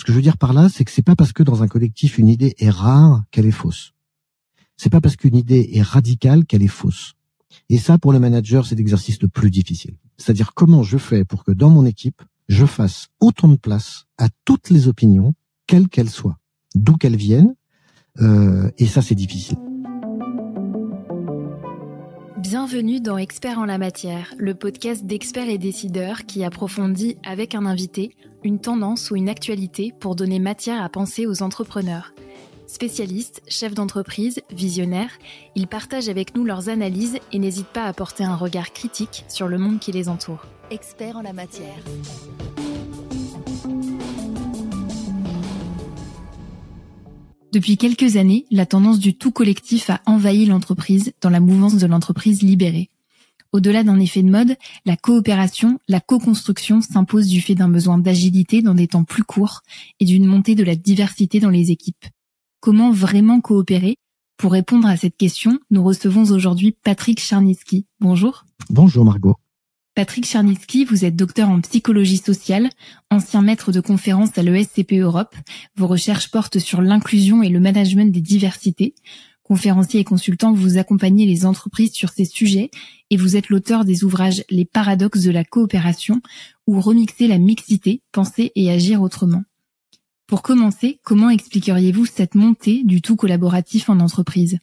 Ce que je veux dire par là, c'est que c'est pas parce que dans un collectif une idée est rare qu'elle est fausse. C'est pas parce qu'une idée est radicale qu'elle est fausse. Et ça, pour le manager, c'est l'exercice le plus difficile. C'est-à-dire comment je fais pour que dans mon équipe, je fasse autant de place à toutes les opinions, quelles qu'elles soient, d'où qu'elles viennent. Euh, et ça, c'est difficile. Bienvenue dans Experts en la matière, le podcast d'experts et décideurs qui approfondit avec un invité une tendance ou une actualité pour donner matière à penser aux entrepreneurs. Spécialistes, chefs d'entreprise, visionnaires, ils partagent avec nous leurs analyses et n'hésitent pas à porter un regard critique sur le monde qui les entoure. Experts en la matière. Depuis quelques années, la tendance du tout collectif a envahi l'entreprise dans la mouvance de l'entreprise libérée. Au-delà d'un effet de mode, la coopération, la co-construction s'impose du fait d'un besoin d'agilité dans des temps plus courts et d'une montée de la diversité dans les équipes. Comment vraiment coopérer? Pour répondre à cette question, nous recevons aujourd'hui Patrick Charnitsky. Bonjour. Bonjour Margot. Patrick Charnitsky, vous êtes docteur en psychologie sociale, ancien maître de conférence à l'ESCP Europe. Vos recherches portent sur l'inclusion et le management des diversités. Conférencier et consultant, vous accompagnez les entreprises sur ces sujets et vous êtes l'auteur des ouvrages Les paradoxes de la coopération ou Remixer la mixité, penser et agir autrement. Pour commencer, comment expliqueriez-vous cette montée du tout collaboratif en entreprise?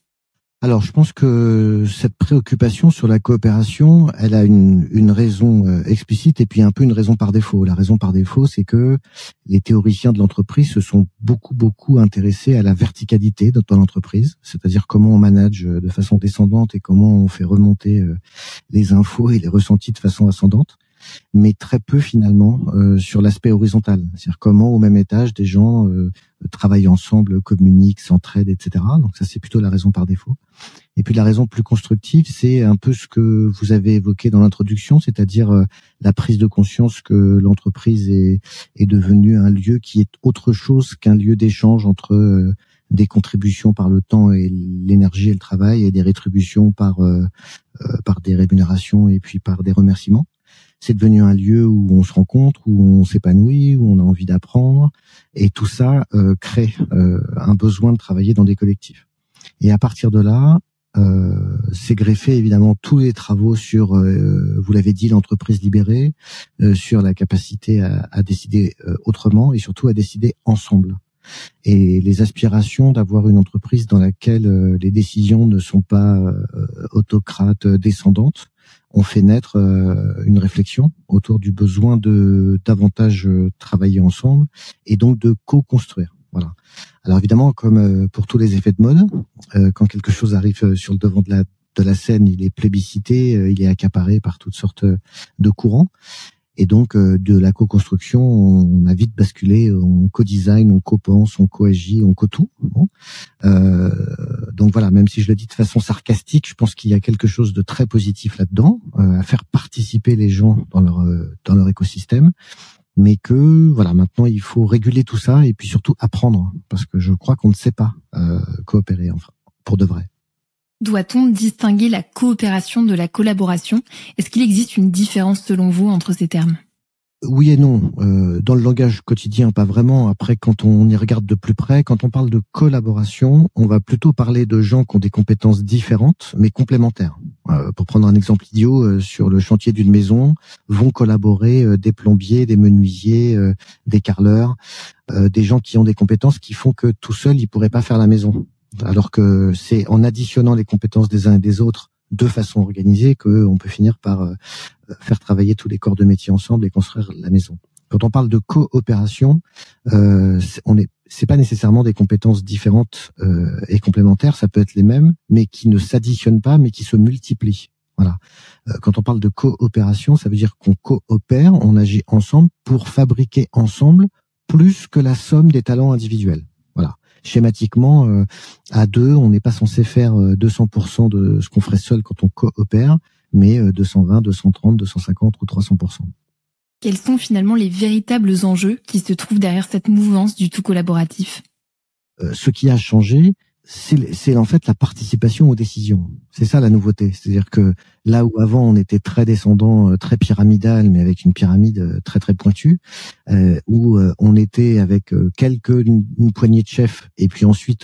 Alors, je pense que cette préoccupation sur la coopération, elle a une, une, raison euh, explicite et puis un peu une raison par défaut. La raison par défaut, c'est que les théoriciens de l'entreprise se sont beaucoup, beaucoup intéressés à la verticalité dans l'entreprise, c'est-à-dire comment on manage de façon descendante et comment on fait remonter euh, les infos et les ressentis de façon ascendante mais très peu finalement euh, sur l'aspect horizontal, c'est-à-dire comment au même étage des gens euh, travaillent ensemble, communiquent, s'entraident, etc. Donc ça c'est plutôt la raison par défaut. Et puis la raison plus constructive, c'est un peu ce que vous avez évoqué dans l'introduction, c'est-à-dire euh, la prise de conscience que l'entreprise est, est devenue un lieu qui est autre chose qu'un lieu d'échange entre des contributions par le temps et l'énergie et le travail et des rétributions par par des rémunérations et puis par des remerciements c'est devenu un lieu où on se rencontre, où on s'épanouit, où on a envie d'apprendre, et tout ça euh, crée euh, un besoin de travailler dans des collectifs. Et à partir de là, euh, c'est greffé évidemment tous les travaux sur, vous l'avez dit, l'entreprise libérée, sur la capacité à, à décider autrement et surtout à décider ensemble. Et les aspirations d'avoir une entreprise dans laquelle les décisions ne sont pas autocrates descendantes, on fait naître euh, une réflexion autour du besoin de davantage euh, travailler ensemble et donc de co-construire. Voilà. Alors évidemment, comme euh, pour tous les effets de mode, quand quelque chose arrive sur le devant de la de la scène, il est plébiscité, il est accaparé par toutes sortes de courants. Et donc, euh, de la co-construction, on a vite basculé, on co-design, on co-pense, on co-agit, on co-tout. Euh, donc voilà, même si je le dis de façon sarcastique, je pense qu'il y a quelque chose de très positif là-dedans, euh, à faire participer les gens dans leur dans leur écosystème, mais que voilà, maintenant il faut réguler tout ça et puis surtout apprendre, parce que je crois qu'on ne sait pas coopérer enfin pour de vrai. Doit-on distinguer la coopération de la collaboration? Est-ce qu'il existe une différence selon vous entre ces termes? Oui et non. Euh, dans le langage quotidien, pas vraiment. Après, quand on y regarde de plus près, quand on parle de collaboration, on va plutôt parler de gens qui ont des compétences différentes, mais complémentaires. Euh, pour prendre un exemple idiot, euh, sur le chantier d'une maison, vont collaborer des plombiers, des menuisiers, des carleurs, des gens qui ont des compétences qui font que tout seul, ils pourraient pas faire la maison alors que c'est en additionnant les compétences des uns et des autres de façon organisée qu'on peut finir par euh, faire travailler tous les corps de métier ensemble et construire la maison. Quand on parle de coopération, euh, on est c'est pas nécessairement des compétences différentes euh, et complémentaires, ça peut être les mêmes, mais qui ne s'additionnent pas, mais qui se multiplient. Voilà. Euh, quand on parle de coopération, ça veut dire qu'on coopère, on agit ensemble pour fabriquer ensemble plus que la somme des talents individuels. Schématiquement, euh, à deux, on n'est pas censé faire 200% euh, de ce qu'on ferait seul quand on coopère, mais 220, 230, 250 ou 300%. Quels sont finalement les véritables enjeux qui se trouvent derrière cette mouvance du tout collaboratif? Euh, Ce qui a changé, c'est en fait la participation aux décisions. C'est ça la nouveauté. C'est-à-dire que là où avant on était très descendant, euh, très pyramidal, mais avec une pyramide euh, très très pointue, euh, où on était avec quelques une, poignée de chefs et puis ensuite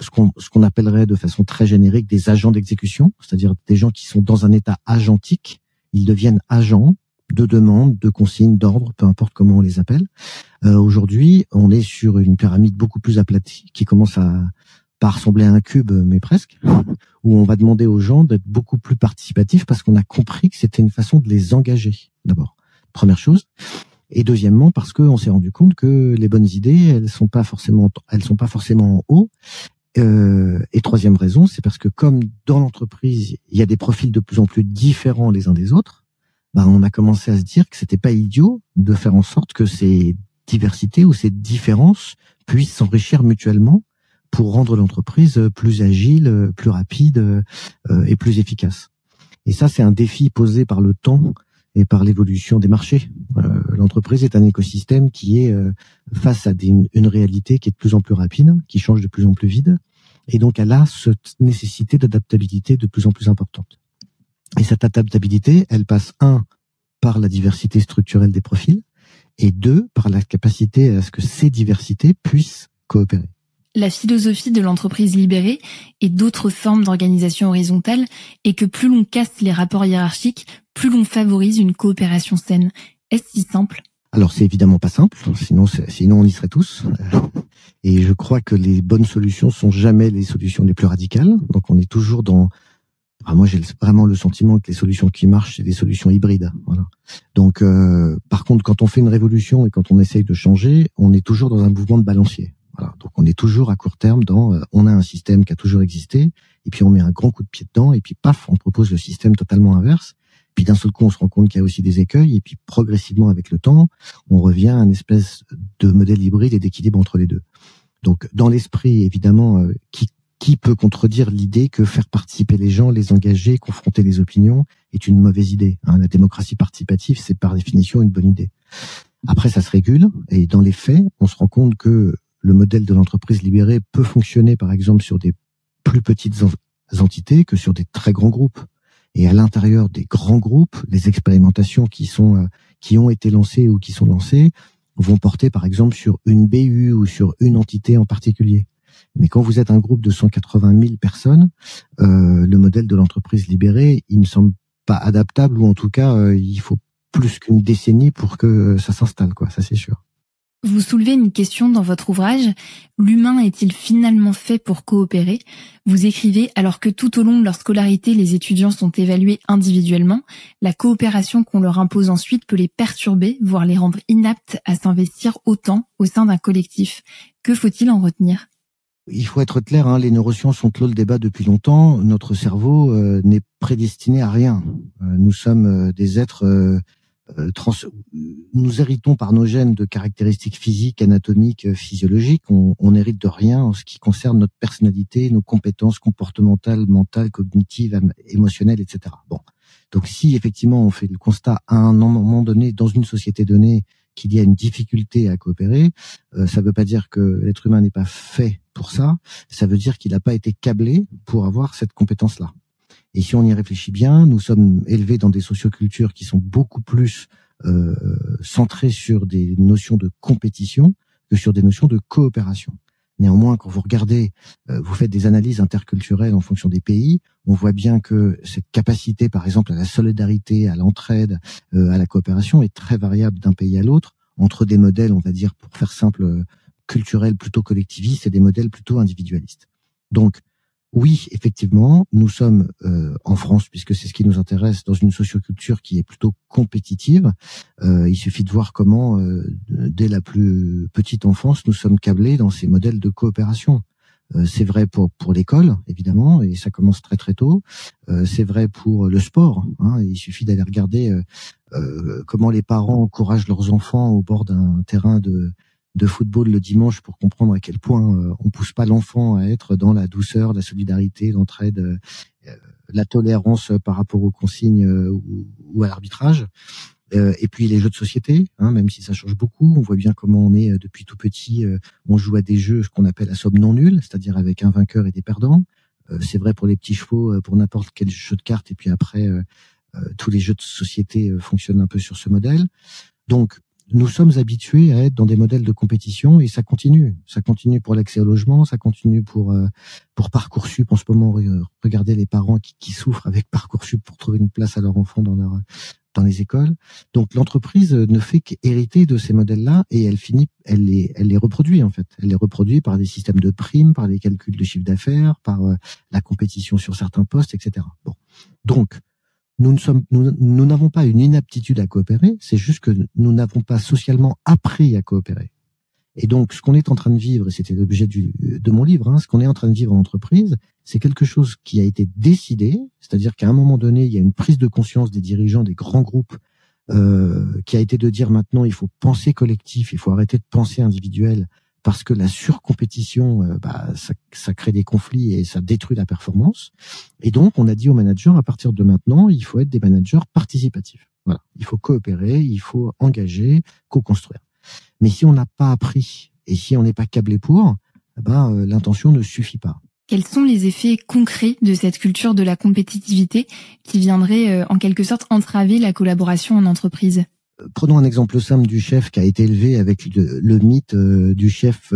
ce qu'on ce qu'on appellerait de façon très générique des agents d'exécution, c'est-à-dire des gens qui sont dans un état agentique, ils deviennent agents de demande, de consignes, d'ordre, peu importe comment on les appelle. Aujourd'hui, on est sur une pyramide beaucoup plus aplatie qui commence à pas ressembler à un cube, mais presque, où on va demander aux gens d'être beaucoup plus participatifs parce qu'on a compris que c'était une façon de les engager, d'abord. Première chose. Et deuxièmement, parce qu'on s'est rendu compte que les bonnes idées, elles sont pas forcément, elles sont pas forcément en haut. Euh, et troisième raison, c'est parce que comme dans l'entreprise, il y a des profils de plus en plus différents les uns des autres, bah, on a commencé à se dire que c'était pas idiot de faire en sorte que ces diversités ou ces différences puissent s'enrichir mutuellement pour rendre l'entreprise plus agile, plus rapide euh, et plus efficace. Et ça, c'est un défi posé par le temps et par l'évolution des marchés. Euh, l'entreprise est un écosystème qui est euh, face à une réalité qui est de plus en plus rapide, qui change de plus en plus vite, et donc elle a cette nécessité d'adaptabilité de plus en plus importante. Et cette adaptabilité, elle passe un par la diversité structurelle des profils, et deux par la capacité à ce que ces diversités puissent coopérer. La philosophie de l'entreprise libérée et d'autres formes d'organisation horizontale est que plus l'on casse les rapports hiérarchiques, plus l'on favorise une coopération saine. Est-ce si simple? Alors c'est évidemment pas simple, sinon sinon on y serait tous. Et je crois que les bonnes solutions sont jamais les solutions les plus radicales. Donc on est toujours dans. Moi j'ai vraiment le sentiment que les solutions qui marchent c'est des solutions hybrides. Voilà. Donc euh, par contre quand on fait une révolution et quand on essaye de changer, on est toujours dans un mouvement de balancier. Voilà. Donc on est toujours à court terme dans euh, on a un système qui a toujours existé et puis on met un grand coup de pied dedans et puis paf on propose le système totalement inverse. Puis d'un seul coup on se rend compte qu'il y a aussi des écueils et puis progressivement avec le temps on revient à une espèce de modèle hybride et d'équilibre entre les deux. Donc dans l'esprit évidemment euh, qui qui peut contredire l'idée que faire participer les gens, les engager, confronter les opinions est une mauvaise idée. Hein. La démocratie participative, c'est par définition une bonne idée. Après, ça se régule et dans les faits, on se rend compte que le modèle de l'entreprise libérée peut fonctionner, par exemple, sur des plus petites entités que sur des très grands groupes. Et à l'intérieur des grands groupes, les expérimentations qui sont euh, qui ont été lancées ou qui sont lancées vont porter, par exemple, sur une BU ou sur une entité en particulier. Mais quand vous êtes un groupe de 180 000 personnes, euh, le modèle de l'entreprise libérée, il ne semble pas adaptable ou en tout cas, euh, il faut plus qu'une décennie pour que ça s'installe, quoi. Ça c'est sûr. Vous soulevez une question dans votre ouvrage. L'humain est-il finalement fait pour coopérer? Vous écrivez, alors que tout au long de leur scolarité, les étudiants sont évalués individuellement, la coopération qu'on leur impose ensuite peut les perturber, voire les rendre inaptes à s'investir autant au sein d'un collectif. Que faut-il en retenir? Il faut être clair, hein, les neurosciences ont clos le débat depuis longtemps. Notre cerveau euh, n'est prédestiné à rien. Euh, nous sommes euh, des êtres euh, nous héritons par nos gènes de caractéristiques physiques, anatomiques, euh, physiologiques. On, on hérite de rien en ce qui concerne notre personnalité, nos compétences comportementales, mentales, cognitives, émotionnelles, etc. Bon, donc si effectivement on fait le constat à un moment donné dans une société donnée qu'il y a une difficulté à coopérer, euh, ça ne veut pas dire que l'être humain n'est pas fait pour ça. Ça veut dire qu'il n'a pas été câblé pour avoir cette compétence-là. Et si on y réfléchit bien, nous sommes élevés dans des sociocultures qui sont beaucoup plus euh, centrées sur des notions de compétition que sur des notions de coopération. Néanmoins, quand vous regardez, euh, vous faites des analyses interculturelles en fonction des pays, on voit bien que cette capacité, par exemple, à la solidarité, à l'entraide, euh, à la coopération est très variable d'un pays à l'autre, entre des modèles, on va dire, pour faire simple, culturels plutôt collectivistes et des modèles plutôt individualistes. Donc, oui, effectivement, nous sommes euh, en France, puisque c'est ce qui nous intéresse, dans une socioculture qui est plutôt compétitive. Euh, il suffit de voir comment, euh, dès la plus petite enfance, nous sommes câblés dans ces modèles de coopération. c'est vrai pour l'école, évidemment, et ça commence très très tôt. c'est vrai pour le sport. Hein, il suffit d'aller regarder comment les parents encouragent leurs enfants au bord d'un terrain de de football le dimanche pour comprendre à quel point euh, on pousse pas l'enfant à être dans la douceur, la solidarité, l'entraide, euh, la tolérance par rapport aux consignes euh, ou, à l'arbitrage. Euh, et puis les jeux de société, hein, même si ça change beaucoup, on voit bien comment on est euh, depuis tout petit. Euh, on joue à des jeux ce qu'on appelle la somme non nulle, c'est-à-dire avec un vainqueur et des perdants. c'est vrai pour les petits chevaux, pour n'importe quel jeu de cartes. Et puis après, tous les jeux de société fonctionnent un peu sur ce modèle. Donc nous sommes habitués à être dans des modèles de compétition et ça continue. Ça continue pour l'accès au logement, ça continue pour pour parcoursup. En ce moment, regardez les parents qui, qui souffrent avec parcoursup pour trouver une place à leur enfant dans leur dans les écoles. Donc l'entreprise ne fait qu'hériter de ces modèles-là et elle finit, elle les, elle les reproduit en fait. Elle les reproduit par des systèmes de primes, par des calculs de chiffre d'affaires, par euh, la compétition sur certains postes, etc. Bon, donc nous ne sommes, nous n'avons pas une inaptitude à coopérer. C'est juste que nous n'avons pas socialement appris à coopérer. Et donc, ce qu'on est en train de vivre, et c'était l'objet de mon livre, hein, ce qu'on est en train de vivre en entreprise, c'est quelque chose qui a été décidé, c'est-à-dire qu'à un moment donné, il y a une prise de conscience des dirigeants des grands groupes euh, qui a été de dire maintenant, il faut penser collectif, il faut arrêter de penser individuel, parce que la surcompétition, euh, bah, ça, ça, crée des conflits et ça détruit la performance. Et donc, on a dit aux managers, à partir de maintenant, il faut être des managers participatifs. Voilà, il faut coopérer, il faut engager, co-construire. Mais si on n'a pas appris et si on n'est pas câblé pour, eh ben, euh, l'intention ne suffit pas. Quels sont les effets concrets de cette culture de la compétitivité qui viendrait euh, en quelque sorte entraver la collaboration en entreprise? Prenons un exemple simple du chef qui a été élevé avec le, mythe du chef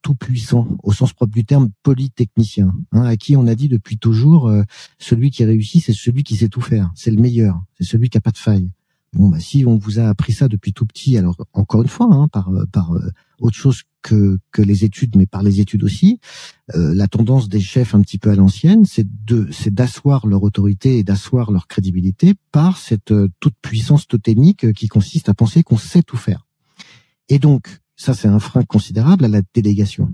tout puissant, au sens propre du terme, polytechnicien, hein, à qui on a dit depuis toujours, celui qui réussit, c'est celui qui sait tout faire, c'est le meilleur, c'est celui qui a pas de faille. Bon, bah, si on vous a appris ça depuis tout petit, alors encore une fois, hein, par, euh, par euh, autre chose que, que les études, mais par les études aussi, euh, la tendance des chefs un petit peu à l'ancienne, c'est de c'est d'asseoir leur autorité et d'asseoir leur crédibilité par cette toute puissance totémique qui consiste à penser qu'on sait tout faire. Et donc, ça c'est un frein considérable à la délégation.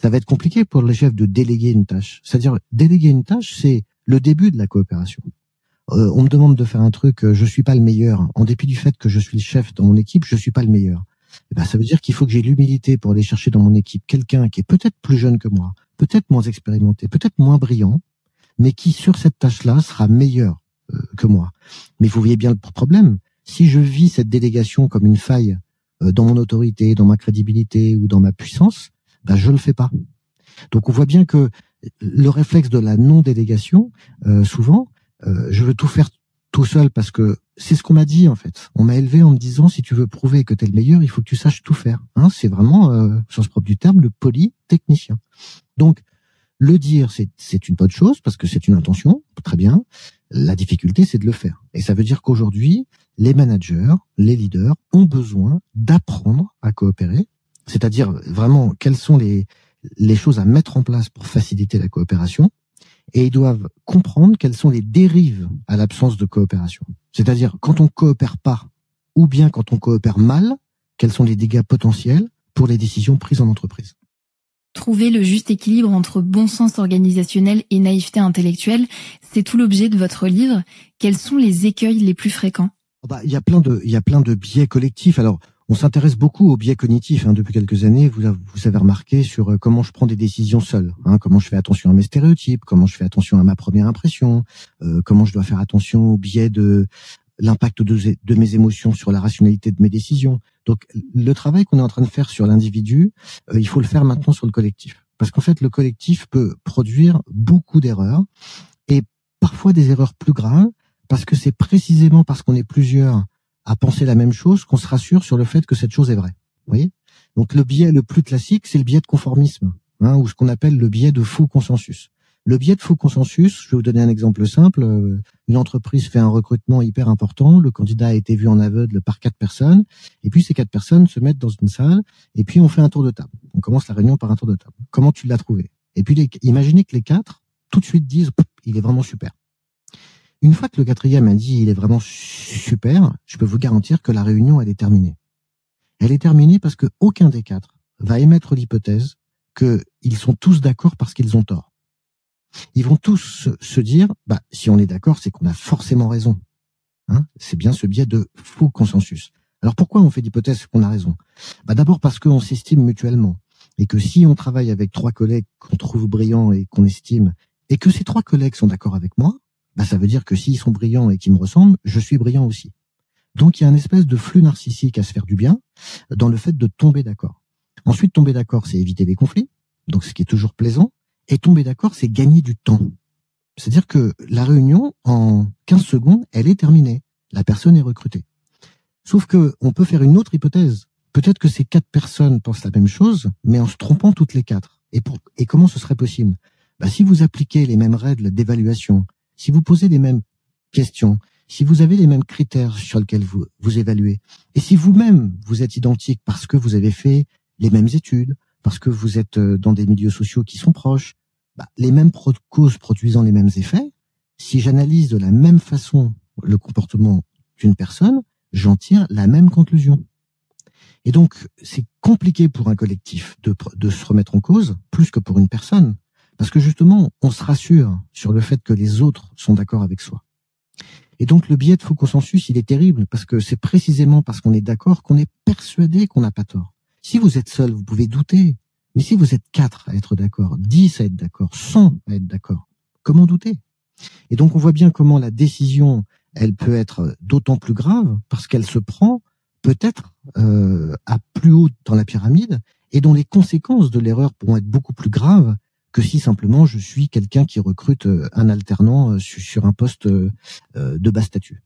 Ça va être compliqué pour les chefs de déléguer une tâche. C'est-à-dire déléguer une tâche, c'est le début de la coopération. Euh, on me demande de faire un truc, euh, je suis pas le meilleur. En dépit du fait que je suis le chef dans mon équipe, je suis pas le meilleur. Eh ben, ça veut dire qu'il faut que j'ai l'humilité pour aller chercher dans mon équipe quelqu'un qui est peut-être plus jeune que moi, peut-être moins expérimenté, peut-être moins brillant, mais qui sur cette tâche-là sera meilleur euh, que moi. Mais vous voyez bien le problème. Si je vis cette délégation comme une faille dans mon autorité, dans ma crédibilité ou dans ma puissance, ben je le fais pas. Donc on voit bien que le réflexe de la non-délégation, souvent, euh, je veux tout faire tout seul parce que c'est ce qu'on m'a dit en fait. On m'a élevé en me disant si tu veux prouver que tu es le meilleur, il faut que tu saches tout faire. Hein, c'est vraiment, euh, sens propre du terme, le polytechnicien. Donc le dire, c'est une bonne chose parce que c'est une intention, très bien. La difficulté, c'est de le faire. Et ça veut dire qu'aujourd'hui, les managers, les leaders ont besoin d'apprendre à coopérer, c'est-à-dire vraiment quelles sont les, les choses à mettre en place pour faciliter la coopération, et ils doivent comprendre quelles sont les dérives à l'absence de coopération. C'est-à-dire quand on coopère pas ou bien quand on coopère mal, quels sont les dégâts potentiels pour les décisions prises en entreprise? Trouver le juste équilibre entre bon sens organisationnel et naïveté intellectuelle, c'est tout l'objet de votre livre. Quels sont les écueils les plus fréquents? Oh bah, il y a plein de il y a plein de biais collectifs. Alors on s'intéresse beaucoup aux biais cognitifs hein, depuis quelques années. Vous, avez remarqué sur euh, comment je prends des décisions seul, hein, comment je fais attention à mes stéréotypes, comment je fais attention à ma première impression, euh, comment je dois faire attention au biais de l'impact de, de, mes émotions sur la rationalité de mes décisions. Donc le travail qu'on est en train de faire sur l'individu, euh, il faut le faire maintenant sur le collectif. Parce qu'en fait, le collectif peut produire beaucoup d'erreurs et parfois des erreurs plus graves parce que c'est précisément parce qu'on est plusieurs à penser la même chose qu'on se rassure sur le fait que cette chose est vraie. Voyez? Donc le biais le plus classique, c'est le biais de conformisme, hein, ou ce qu'on appelle le biais de faux consensus. Le biais de faux consensus, je vais vous donner un exemple simple. Euh, une entreprise fait un recrutement hyper important, le candidat a été vu en aveugle par quatre personnes, et puis ces quatre personnes se mettent dans une salle, et puis on fait un tour de table. On commence la réunion par un tour de table. Comment tu l'as trouvé? Et puis imaginez que les quatre, tout de suite, disent, il est vraiment super. Une fois que le quatrième a dit il est vraiment super, je peux vous garantir que la réunion, est terminée. Elle est terminée parce que aucun des quatre va émettre l'hypothèse qu'ils sont tous d'accord parce qu'ils ont tort. Ils vont tous se dire, bah, si on est d'accord, c'est qu'on a forcément raison. Hein c'est bien ce biais de faux consensus. Alors pourquoi on fait l'hypothèse qu'on a raison? Bah, D'abord parce qu'on s'estime mutuellement. Et que si on travaille avec trois collègues qu'on trouve brillants et qu'on estime, et que ces trois collègues sont d'accord avec moi, bah, ça veut dire que s'ils sont brillants et qu'ils me ressemblent, je suis brillant aussi. Donc il y a un espèce de flux narcissique à se faire du bien dans le fait de tomber d'accord. Ensuite, tomber d'accord, c'est éviter les conflits, donc ce qui est toujours plaisant. Et tomber d'accord, c'est gagner du temps. C'est-à-dire que la réunion, en 15 secondes, elle est terminée. La personne est recrutée. Sauf que on peut faire une autre hypothèse. Peut-être que ces quatre personnes pensent la même chose, mais en se trompant toutes les quatre. Et, pour, et comment ce serait possible? Bah, Si vous appliquez les mêmes règles d'évaluation, si vous posez les mêmes questions, si vous avez les mêmes critères sur lesquels vous, vous évaluez, et si vous-même vous êtes identique parce que vous avez fait les mêmes études, parce que vous êtes euh, dans des milieux sociaux qui sont proches, bah, les mêmes causes produisant les mêmes effets, si j'analyse de la même façon le comportement d'une personne, j'en tire la même conclusion. Et donc, c'est compliqué pour un collectif de, de se remettre en cause, plus que pour une personne, parce que justement, on se rassure sur le fait que les autres sont d'accord avec soi. Et donc, le biais de faux consensus, il est terrible, parce que c'est précisément parce qu'on est d'accord qu'on est persuadé qu'on n'a pas tort. Si vous êtes seul, vous pouvez douter. Mais si vous êtes quatre à être d'accord, dix à être d'accord, cent à être d'accord, comment douter? Et donc, on voit bien comment la décision, elle peut être d'autant plus grave parce qu'elle se prend peut-être euh, à plus haut dans la pyramide et dont les conséquences de l'erreur pourront être beaucoup plus graves que si simplement je suis quelqu'un qui recrute euh, un alternant euh, sur un poste de bas statut.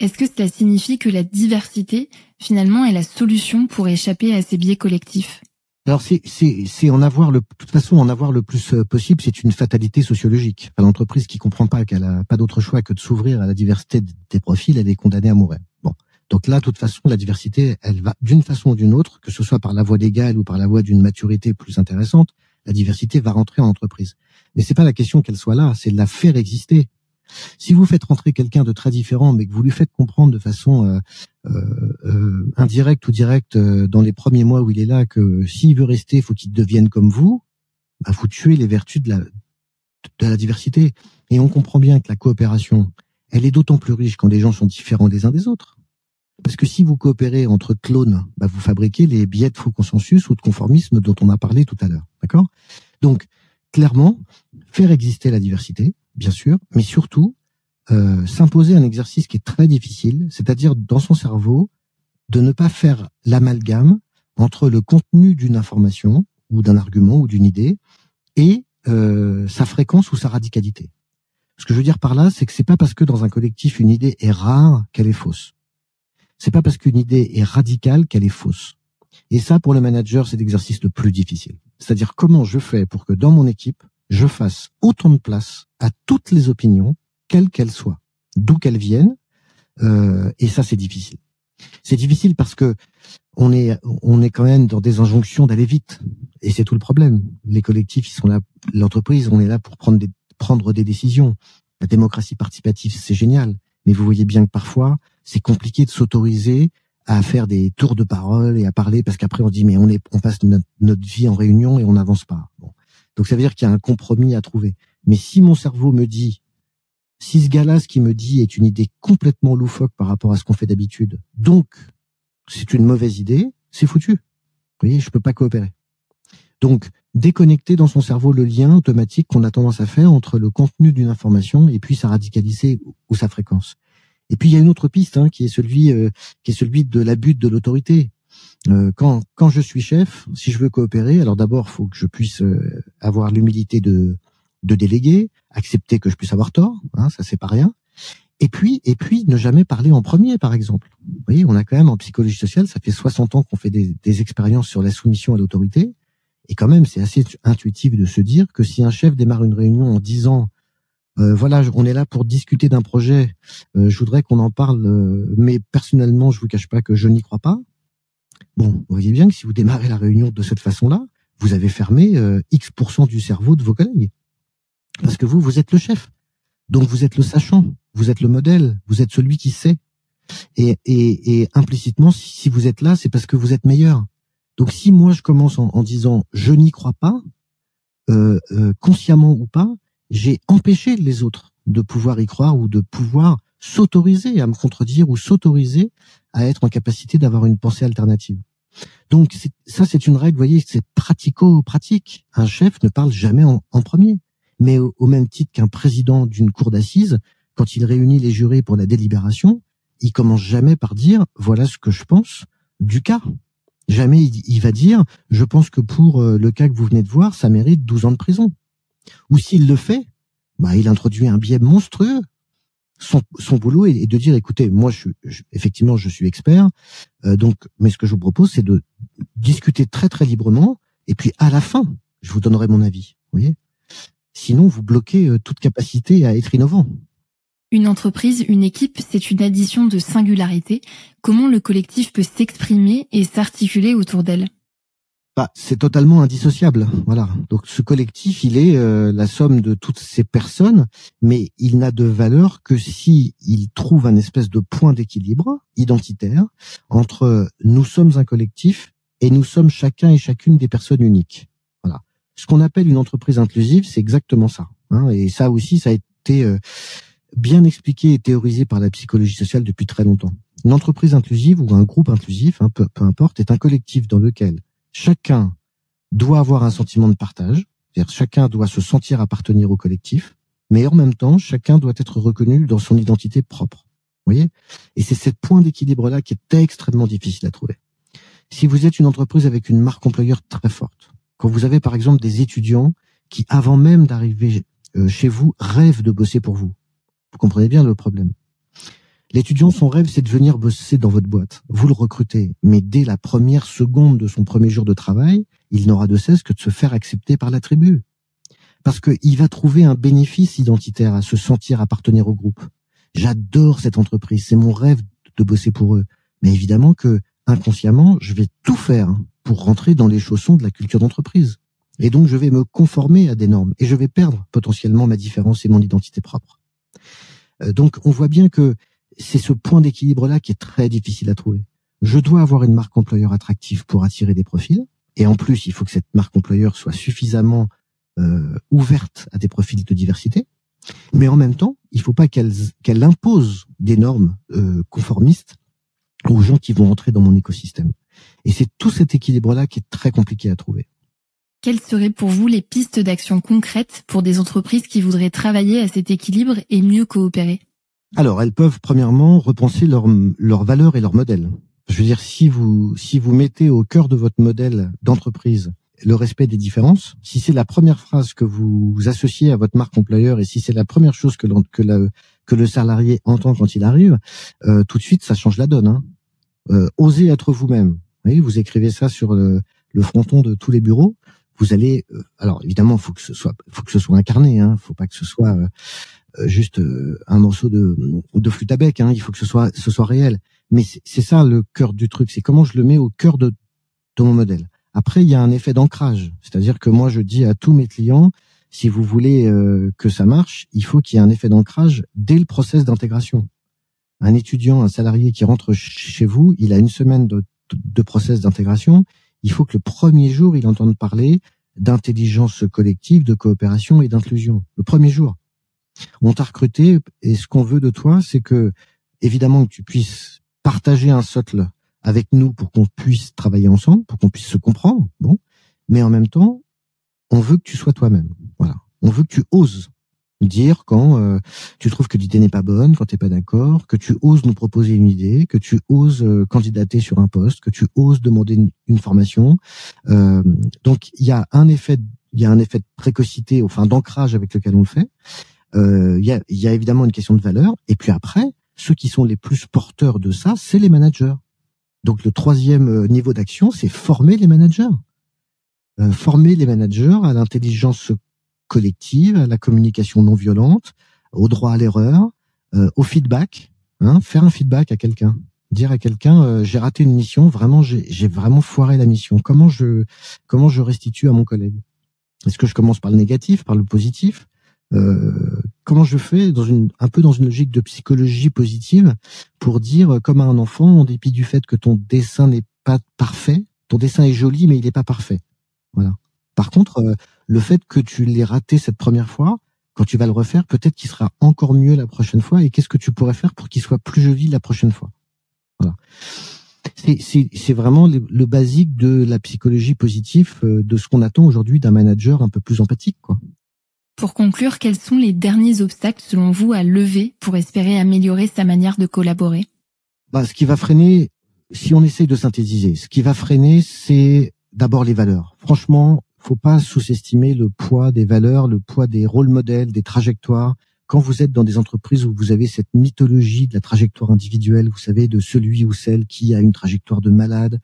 Est-ce que cela signifie que la diversité, finalement, est la solution pour échapper à ces biais collectifs? Alors c'est c'est en avoir le de toute façon en avoir le plus possible, c'est une fatalité sociologique. L'entreprise qui comprend pas qu'elle a pas d'autre choix que de s'ouvrir à la diversité des profils, elle est condamnée à mourir. Bon, donc là, de toute façon, la diversité, elle va d'une façon ou d'une autre, que ce soit par la voie légale ou par la voie d'une maturité plus intéressante, la diversité va rentrer en entreprise. Mais c'est pas la question qu'elle soit là, c'est de la faire exister. Si vous faites rentrer quelqu'un de très différent, mais que vous lui faites comprendre de façon euh, euh, euh indirecte ou directe dans les premiers mois où il est là que s'il veut rester, faut qu'il devienne comme vous, bah, vous tuez les vertus de la, de la diversité. Et on comprend bien que la coopération, elle est d'autant plus riche quand les gens sont différents des uns des autres. Parce que si vous coopérez entre clones, bah vous fabriquez les biais de faux consensus ou de conformisme dont on a parlé tout à l'heure. D'accord? Donc, clairement, faire exister la diversité, bien sûr, mais surtout, euh, s'imposer un exercice qui est très difficile, c'est-à-dire dans son cerveau, de ne pas faire l'amalgame entre le contenu d'une information ou d'un argument ou d'une idée et euh, sa fréquence ou sa radicalité. Ce que je veux dire par là, c'est que c'est pas parce que dans un collectif une idée est rare qu'elle est fausse c'est pas parce qu'une idée est radicale qu'elle est fausse. Et ça, pour le manager, c'est l'exercice le plus difficile. C'est-à-dire comment je fais pour que dans mon équipe, je fasse autant de place à toutes les opinions, quelles qu'elles soient, d'où qu'elles viennent. Euh, et ça, c'est difficile. C'est difficile parce que on est, on est quand même dans des injonctions d'aller vite. Et c'est tout le problème. Les collectifs, ils sont là, l'entreprise, on est là pour prendre des, prendre des décisions. La démocratie participative, c'est génial. Mais vous voyez bien que parfois, c'est compliqué de s'autoriser à faire des tours de parole et à parler parce qu'après on dit mais on est on passe notre, vie en réunion et on n'avance pas. Donc ça veut dire qu'il y a un compromis à trouver. Mais si mon cerveau me dit si ce gars-là ce qu'il me dit est une idée complètement loufoque par rapport à ce qu'on fait d'habitude, donc c'est une mauvaise idée, c'est foutu. Vous voyez, je peux pas coopérer. Donc déconnecter dans son cerveau le lien automatique qu'on a tendance à faire entre le contenu d'une information et puis sa radicalité ou sa fréquence. Et puis il y a une autre piste hein, qui est celui euh, qui est celui de l'abus de l'autorité. Euh, quand quand je suis chef, si je veux coopérer, alors d'abord faut que je puisse euh, avoir l'humilité de de déléguer, accepter que je puisse avoir tort, hein, ça c'est pas rien. Et puis et puis ne jamais parler en premier, par exemple. Vous voyez, on a quand même en psychologie sociale, ça fait 60 ans qu'on fait des, des expériences sur la soumission à l'autorité. Et quand même, c'est assez intuitif de se dire que si un chef démarre une réunion en disant euh, voilà, on est là pour discuter d'un projet. Euh, je voudrais qu'on en parle, euh, mais personnellement, je vous cache pas que je n'y crois pas. Bon, vous voyez bien que si vous démarrez la réunion de cette façon-là, vous avez fermé X du cerveau de vos collègues. Parce que vous, vous êtes le chef. Donc vous êtes le sachant, vous êtes le modèle, vous êtes celui qui sait. Et, implicitement, si vous êtes là, c'est parce que vous êtes meilleur. Donc si moi je commence en, disant je n'y crois pas, consciemment ou pas, j'ai empêché les autres de pouvoir y croire ou de pouvoir s'autoriser à me contredire ou s'autoriser à être en capacité d'avoir une pensée alternative. Donc ça, c'est une règle, vous voyez, c'est pratico-pratique. Un chef ne parle jamais en, premier. Mais au, même titre qu'un président d'une cour d'assises, quand il réunit les jurés pour la délibération, il commence jamais par dire voilà ce que je pense du cas. Jamais il, va dire je pense que pour euh, le cas que vous venez de voir, ça mérite 12 ans de prison. Ou s'il le fait, bah il introduit un biais monstrueux. Son, son boulot est, de dire écoutez, moi je, effectivement je suis expert, euh, donc mais ce que je vous propose c'est de discuter très très librement et puis à la fin je vous donnerai mon avis. Vous voyez Sinon vous bloquez euh, toute capacité à être innovant. Une entreprise, une équipe, c'est une addition de singularités. Comment le collectif peut s'exprimer et s'articuler autour d'elle? Bah, c'est totalement indissociable. Voilà. Donc ce collectif, il est euh, la somme de toutes ces personnes, mais il n'a de valeur que si il trouve un espèce de point d'équilibre identitaire entre nous sommes un collectif et nous sommes chacun et chacune des personnes uniques. Voilà. Ce qu'on appelle une entreprise inclusive, c'est exactement ça. Hein. et ça aussi, ça a été euh, bien expliqué et théorisé par la psychologie sociale depuis très longtemps. Une entreprise inclusive ou un groupe inclusif, hein, peu, importe, est un collectif dans lequel chacun doit avoir un sentiment de partage, c'est-à-dire chacun doit se sentir appartenir au collectif, mais en même temps, chacun doit être reconnu dans son identité propre. Vous voyez? Et c'est ce point d'équilibre-là qui est extrêmement difficile à trouver. Si vous êtes une entreprise avec une marque employeur très forte, quand vous avez par exemple des étudiants qui, avant même d'arriver euh, chez vous, rêvent de bosser pour vous, vous comprenez bien le problème. L'étudiant, son rêve, c'est de venir bosser dans votre boîte. Vous le recrutez, mais dès la première seconde de son premier jour de travail, il n'aura de cesse que de se faire accepter par la tribu. Parce qu'il va trouver un bénéfice identitaire à se sentir appartenir au groupe. J'adore cette entreprise, c'est mon rêve de bosser pour eux. Mais évidemment que, inconsciemment, je vais tout faire pour rentrer dans les chaussons de la culture d'entreprise. Et donc, je vais me conformer à des normes et je vais perdre potentiellement ma différence et mon identité propre. Euh, donc on voit bien que c'est ce point d'équilibre-là qui est très difficile à trouver. Je dois avoir une marque employeur attractive pour attirer des profils, et en plus il faut que cette marque employeur soit suffisamment euh, ouverte à des profils de diversité. Mais en même temps, il ne faut pas qu'elle impose des normes euh, conformistes aux gens qui vont entrer dans mon écosystème. Et c'est tout cet équilibre-là qui est très compliqué à trouver. Quelles seraient pour vous les pistes d'action concrètes pour des entreprises qui voudraient travailler à cet équilibre et mieux coopérer? Alors, elles peuvent premièrement repenser leurs leur valeurs et leur modèle. Je veux dire, si vous, si vous mettez au cœur de votre modèle d'entreprise le respect des différences, si c'est la première phrase que vous associez à votre marque employeur et si c'est la première chose que, que, que le salarié entend quand il arrive, euh, tout de suite, ça change la donne. Hein. Euh, osez être vous-même. Vous, vous écrivez ça sur le, le fronton de tous les bureaux vous allez euh, alors évidemment faut que ce soit faut que ce soit incarné hein faut pas que ce soit euh, juste un morceau de de flûte à bec hein il faut que ce soit ce soit réel. Mais c'est ça le cœur du truc c'est comment je le mets au cœur de mon modèle. Après il y a un effet d'ancrage. C'est-à-dire que moi je dis à tous mes clients si vous voulez que ça marche il faut qu'il y ait un effet d'ancrage dès le process d'intégration. Un étudiant un salarié qui rentre chez vous il a une semaine de de process d'intégration. Il faut que le premier jour, il entende parler d'intelligence collective, de coopération et d'inclusion. Le premier jour. On t'a recruté et ce qu'on veut de toi, c'est que, évidemment, que tu puisses partager un socle avec nous pour qu'on puisse travailler ensemble, pour qu'on puisse se comprendre, bon. Mais en même temps, on veut que tu sois toi-même. Voilà. On veut que tu oses dire quand euh, tu trouves que l'idée n'est pas bonne, quand tu n'es pas d'accord, que tu oses nous proposer une idée, que tu oses euh, candidater sur un poste, que tu oses demander une, formation. Euh, donc il y a un effet, il y a un effet de précocité, enfin d'ancrage avec lequel on le fait. Il y, a, y a évidemment une question de valeur. Et puis après, ceux qui sont les plus porteurs de ça, c'est les managers. Donc le troisième niveau d'action, c'est former les managers. former les managers à l'intelligence collective, à la communication non violente, au droit à l'erreur, euh, au feedback. Hein, faire un feedback à quelqu'un, dire à quelqu'un euh, j'ai raté une mission, vraiment j'ai vraiment foiré la mission. Comment je comment je restitue à mon collègue? Est-ce que je commence par le négatif, par le positif? Euh, Comment je fais dans une un peu dans une logique de psychologie positive pour dire comme à un enfant, en dépit du fait que ton dessin n'est pas parfait, ton dessin est joli mais il n'est pas parfait. Voilà. Par contre, le fait que tu l'aies raté cette première fois, quand tu vas le refaire, peut-être qu'il sera encore mieux la prochaine fois. Et qu'est-ce que tu pourrais faire pour qu'il soit plus joli la prochaine fois? Voilà. C'est vraiment le, basique de la psychologie positive, euh, de ce qu'on attend aujourd'hui d'un manager un peu plus empathique, quoi. Pour conclure, quels sont les derniers obstacles selon vous à lever pour espérer améliorer sa manière de collaborer? Bah, Ce qui va freiner, si on essaye de synthétiser, ce qui va freiner, c'est d'abord les valeurs. Franchement, faut pas sous-estimer le poids des valeurs, le poids des rôles modèles, des trajectoires. Quand vous êtes dans des entreprises où vous avez cette mythologie de la trajectoire individuelle, vous savez, de celui ou celle qui a une trajectoire de malade,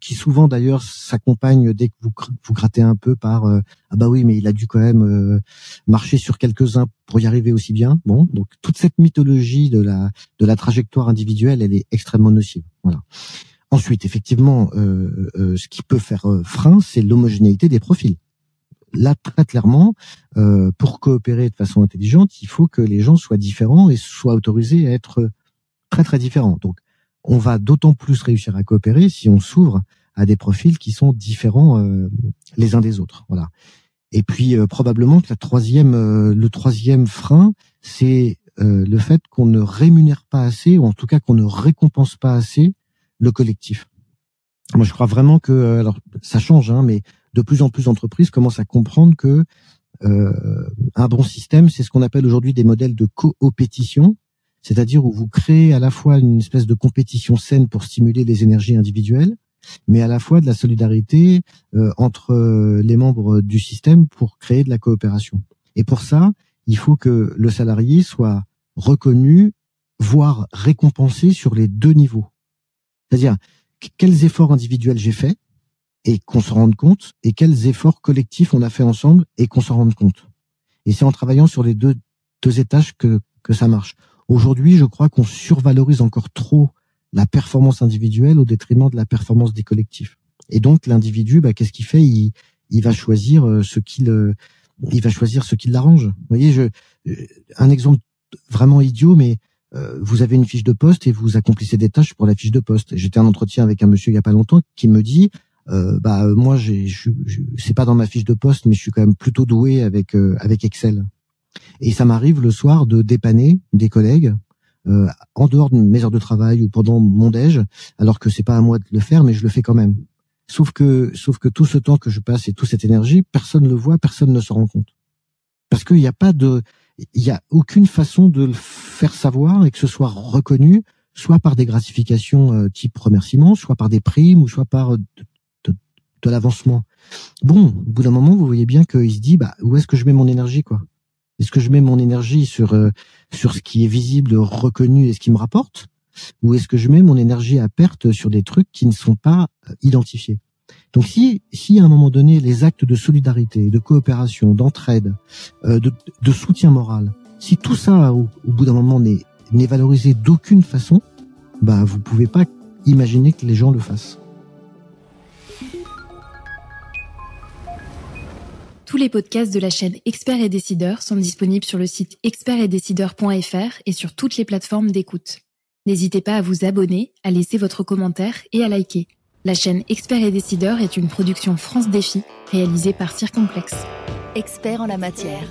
qui souvent d'ailleurs s'accompagne dès que vous, vous grattez un peu par euh, ah bah oui mais il a dû quand même euh, marcher sur quelques-uns pour y arriver aussi bien. Bon, donc toute cette mythologie de la de la trajectoire individuelle, elle est extrêmement nocive. Voilà. Ensuite, effectivement, ce qui peut faire frein, c'est l'homogénéité des profils. Là, très clairement, pour coopérer de façon intelligente, il faut que les gens soient différents et soient autorisés à être très très différents. Donc, on va d'autant plus réussir à coopérer si on s'ouvre à des profils qui sont différents euh, les uns des autres. Voilà. Et puis euh, probablement que la troisième, euh, le troisième frein, c'est le fait qu'on ne rémunère pas assez, ou en tout cas qu'on ne récompense pas assez le collectif. Moi, je crois vraiment que, alors ça change, hein, mais de plus en plus d'entreprises commencent à comprendre que un bon système, c'est ce qu'on appelle aujourd'hui des modèles de coopétition, c'est-à-dire où vous créez à la fois une espèce de compétition saine pour stimuler les énergies individuelles, mais à la fois de la solidarité euh, entre euh, les membres du système pour créer de la coopération. Et pour ça, il faut que le salarié soit reconnu, voire récompensé sur les deux niveaux. C'est-à-dire quels efforts individuels j'ai faits et qu'on se rende compte, et quels efforts collectifs on a fait ensemble et qu'on s'en rende compte. Et c'est en travaillant sur les deux, deux étages que, que ça marche. Aujourd'hui, je crois qu'on survalorise encore trop la performance individuelle au détriment de la performance des collectifs. Et donc l'individu, bah, qu'est-ce qu'il fait? Il, il va choisir euh, ce qu'il euh, il va choisir ce qui l'arrange. Vous voyez, je, euh, un exemple vraiment idiot, mais vous avez une fiche de poste et vous accomplissez des tâches pour la fiche de poste. J'étais en entretien avec un monsieur il y a pas longtemps qui me dit, bah moi c'est pas dans ma fiche de poste, mais je suis quand même plutôt doué avec avec Excel. Et ça m'arrive le soir de dépanner des collègues euh, en dehors de mes heures de travail ou pendant mon déj, alors que c'est pas à moi de le faire, mais je le fais quand même. Sauf que, sauf que tout ce temps que je passe et toute cette énergie, personne ne le voit, personne ne se rend compte. Parce qu'il n'y a pas de, il y a aucune façon de le faire savoir et que ce soit reconnu, soit par des gratifications euh, type remerciement, soit par des primes ou soit par euh, de, de l'avancement. Bon, au bout d'un moment, vous voyez bien qu'il se dit, bah, où est-ce que je mets mon énergie, quoi? Est-ce que je mets mon énergie sur euh, sur ce qui est visible, reconnu et ce qui me rapporte, ou est-ce que je mets mon énergie à perte sur des trucs qui ne sont pas euh, identifiés? Donc si si à un moment donné les actes de solidarité, de coopération, d'entraide, euh, de, soutien moral, si tout ça au, au bout d'un moment n'est n'est valorisé d'aucune façon, bah vous pouvez pas imaginer que les gens le fassent. Tous les podcasts de la chaîne Experts et Décideurs sont disponibles sur le site expertetdecideurs.fr et sur toutes les plateformes d'écoute. N'hésitez pas à vous abonner, à laisser votre commentaire et à liker. La chaîne Experts et Décideurs est une production France Défi réalisée par Circomplex. Experts en la matière.